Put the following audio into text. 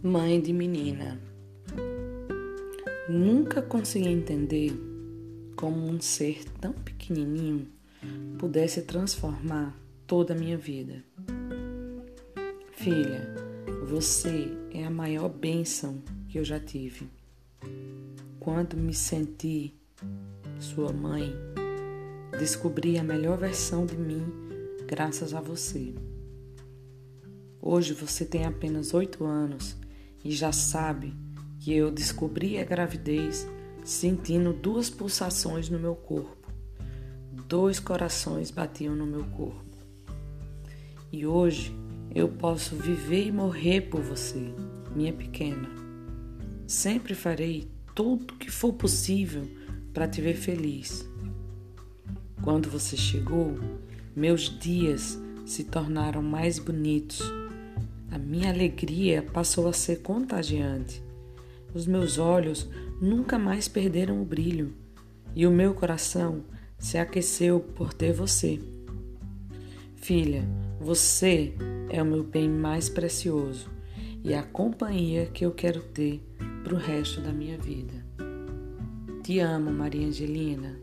Mãe de menina. Nunca consegui entender como um ser tão pequenininho pudesse transformar toda a minha vida. Filha, você é a maior bênção que eu já tive. Quando me senti sua mãe, descobri a melhor versão de mim graças a você. Hoje você tem apenas oito anos e já sabe que eu descobri a gravidez sentindo duas pulsações no meu corpo. Dois corações batiam no meu corpo. E hoje eu posso viver e morrer por você, minha pequena. Sempre farei tudo o que for possível para te ver feliz. Quando você chegou, meus dias se tornaram mais bonitos a minha alegria passou a ser contagiante. Os meus olhos nunca mais perderam o brilho e o meu coração se aqueceu por ter você. Filha, você é o meu bem mais precioso e a companhia que eu quero ter para o resto da minha vida. Te amo, Maria Angelina.